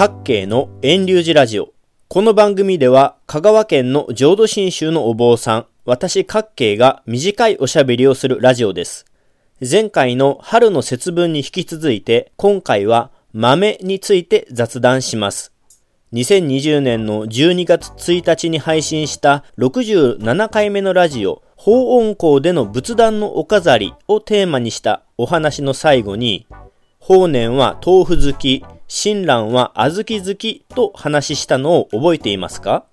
各系の遠流寺ラジオ。この番組では香川県の浄土真宗のお坊さん、私各系が短いおしゃべりをするラジオです。前回の春の節分に引き続いて今回は豆について雑談します。2020年の12月1日に配信した67回目のラジオ、法音校での仏壇のお飾りをテーマにしたお話の最後に、法然は豆腐好き、親鸞は小豆好きと話したのを覚えていますか？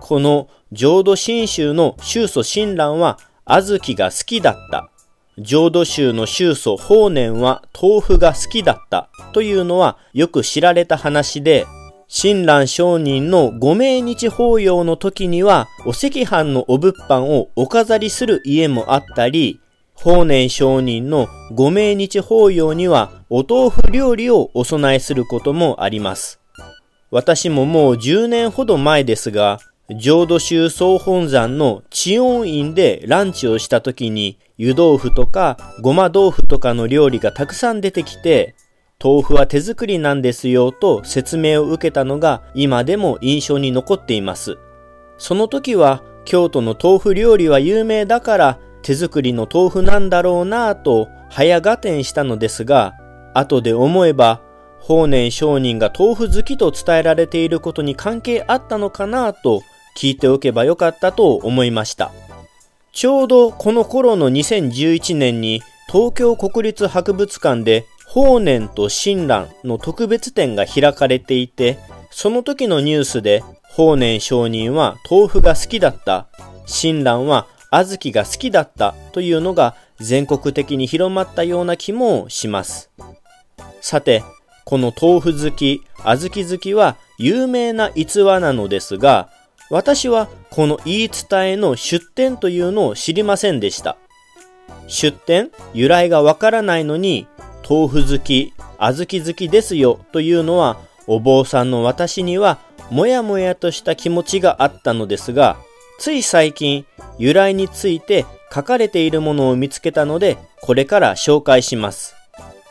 この浄土真宗の宗祖親鸞は小豆が好きだった。浄土宗の宗祖法然は豆腐が好きだったというのはよく知られた話で、親鸞上人のご命日法要の時にはお赤飯のお物販をお飾りする家もあったり、法然上人のご命日法要にはお豆腐料理をお供えすることもあります。私ももう10年ほど前ですが、浄土宗総本山の知恩院でランチをした時に湯豆腐とかごま豆腐とかの料理がたくさん出てきて、豆腐は手作りなんですよと説明を受けたのが今でも印象に残っています。その時は京都の豆腐料理は有名だから手作りの豆腐なんだろうなぁと早合点したのですが、後で思えば、法然上人が豆腐好きと伝えられていることに関係あったのかなぁと聞いておけばよかったと思いました。ちょうどこの頃の2011年に東京国立博物館で法然と親鸞の特別展が開かれていて、その時のニュースで法然上人は豆腐が好きだった、親鸞は小豆が好きだったというのが全国的に広まったような気もします。さて、この豆腐好き、小豆好きは有名な逸話なのですが、私はこの言い伝えの出典というのを知りませんでした。出典由来がわからないのに、豆腐好き、小豆好きですよというのは、お坊さんの私にはもやもやとした気持ちがあったのですが、つい最近、由来について書かれているものを見つけたので、これから紹介します。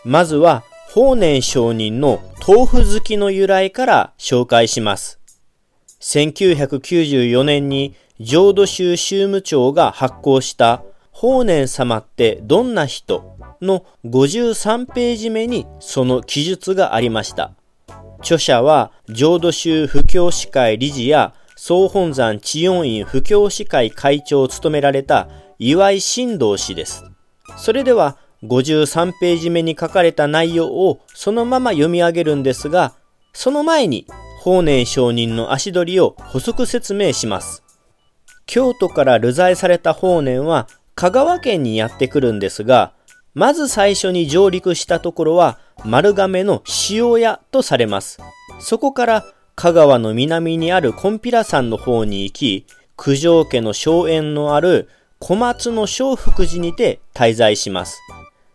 まずは、法然上人の豆腐好きの由来から紹介します。1994年に浄土宗宗務長が発行した法然様ってどんな人の53ページ目にその記述がありました。著者は浄土宗布教司会理事や総本山知恩院布教師会会長を務められた岩井新道氏です。それでは53ページ目に書かれた内容をそのまま読み上げるんですが、その前に法然上人の足取りを補足説明します。京都から流罪された法然は香川県にやってくるんですが、まず最初に上陸したところは丸亀の塩屋とされます。そこから香川の南にあるコンピラ山の方に行き、九条家の荘園のある小松の小福寺にて滞在します。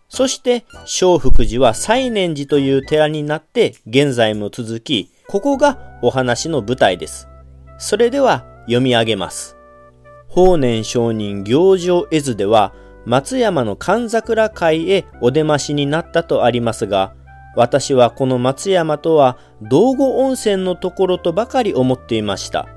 そして小福寺は西念寺という寺になって現在も続き、ここがお話の舞台です。それでは読み上げます。法然上人行場絵図では松山の神桜会へお出ましになったとありますが、私はこの松山とは道後温泉のところとばかり思っていました。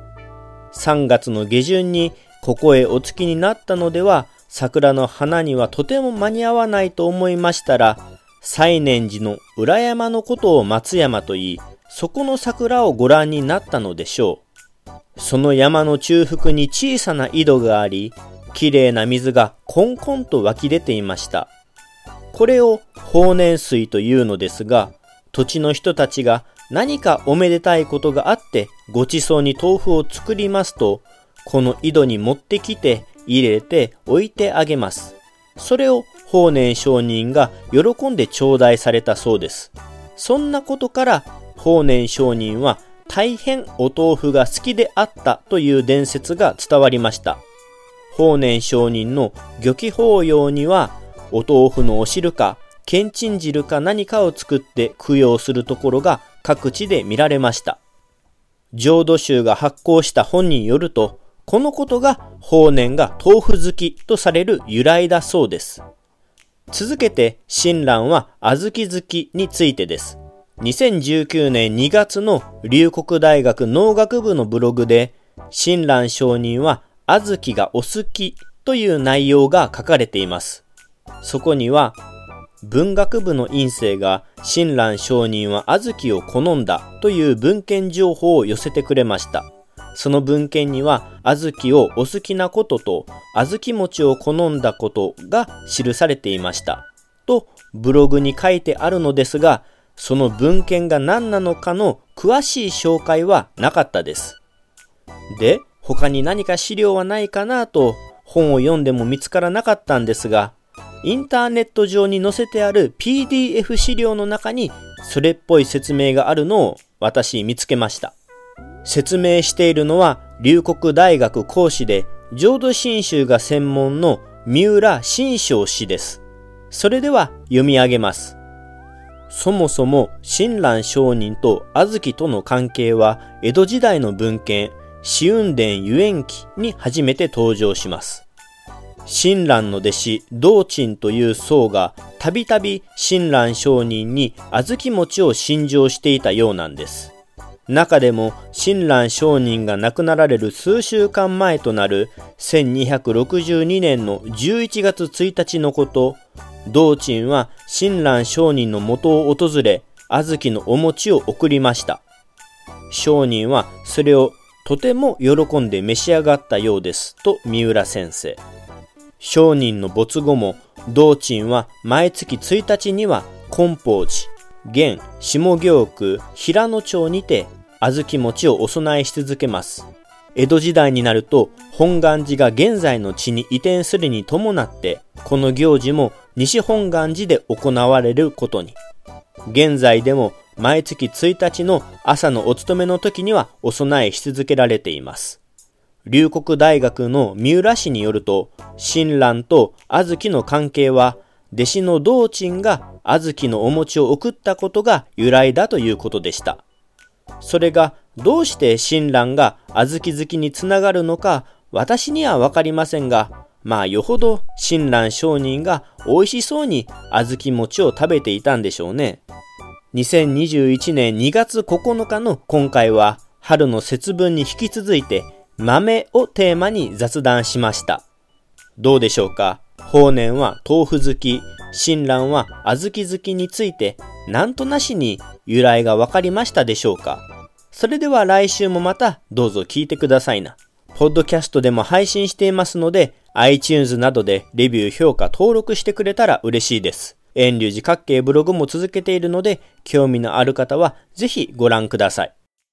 3月の下旬にここへお着きになったのでは桜の花にはとても間に合わないと思いましたら、西念寺の裏山のことを松山と言い、そこの桜をご覧になったのでしょう。その山の中腹に小さな井戸があり、綺麗な水がコンコンと湧き出ていました。これを法然水というのですが、土地の人たちが何かおめでたいことがあってごちそうに豆腐を作りますと、この井戸に持ってきて入れて置いてあげます。それを法然上人が喜んで頂戴されたそうです。そんなことから法然上人は大変お豆腐が好きであったという伝説が伝わりました。法然上人の漁記法要にはお豆腐のお汁か、けんちん汁か何かを作って供養するところが各地で見られました。浄土宗が発行した本によると、このことが法然が豆腐好きとされる由来だそうです。続けて親鸞は小豆好きについてです。2019年2月の龍谷大学農学部のブログで、親鸞上人は小豆がお好きという内容が書かれています。そこには、文学部の院生が親鸞上人は小豆を好んだという文献情報を寄せてくれました。その文献には小豆をお好きなことと小豆餅を好んだことが記されていました。とブログに書いてあるのですが、その文献が何なのかの詳しい紹介はなかったです。で、他に何か資料はないかなと本を読んでも見つからなかったんですが、インターネット上に載せてある PDF 資料の中にそれっぽい説明があるのを私見つけました。説明しているのは龍谷大学講師で浄土真宗が専門の三浦新章氏です。それでは読み上げます。そもそも親鸞上人と小豆との関係は江戸時代の文献、紫雲伝遊園記に初めて登場します。親鸞の弟子、道珍という僧がたびたび親鸞上人に小豆餅を信条していたようなんです。中でも親鸞上人が亡くなられる数週間前となる1262年の11月1日のこと、道珍は親鸞上人の元を訪れ、小豆のお餅を送りました。商人はそれをとても喜んで召し上がったようですと三浦先生。商人の没後も道珍は毎月1日には金宝寺、現下行区平野町にて小豆餅をお供えし続けます。江戸時代になると本願寺が現在の地に移転するに伴ってこの行事も西本願寺で行われることに。現在でも毎月1日の朝のお勤めの時にはお供えし続けられています。龍谷大学の三浦市によると、親鸞と小豆の関係は、弟子の道珍が小豆のお餅を送ったことが由来だということでした。それがどうして親鸞が小豆好きにつながるのか私にはわかりませんが、まあよほど親鸞上人が美味しそうに小豆餅を食べていたんでしょうね。2021年2月9日の今回は春の節分に引き続いて豆をテーマに雑談しました。どうでしょうか？法然は豆腐好き、親鸞は小豆好きについてなんとなしに由来がわかりましたでしょうか？それでは来週もまたどうぞ聞いてくださいな。ポッドキャストでも配信していますので、iTunes などでレビュー、評価、登録してくれたら嬉しいです。遠流寺各系ブログも続けているので、興味のある方はぜひご覧ください。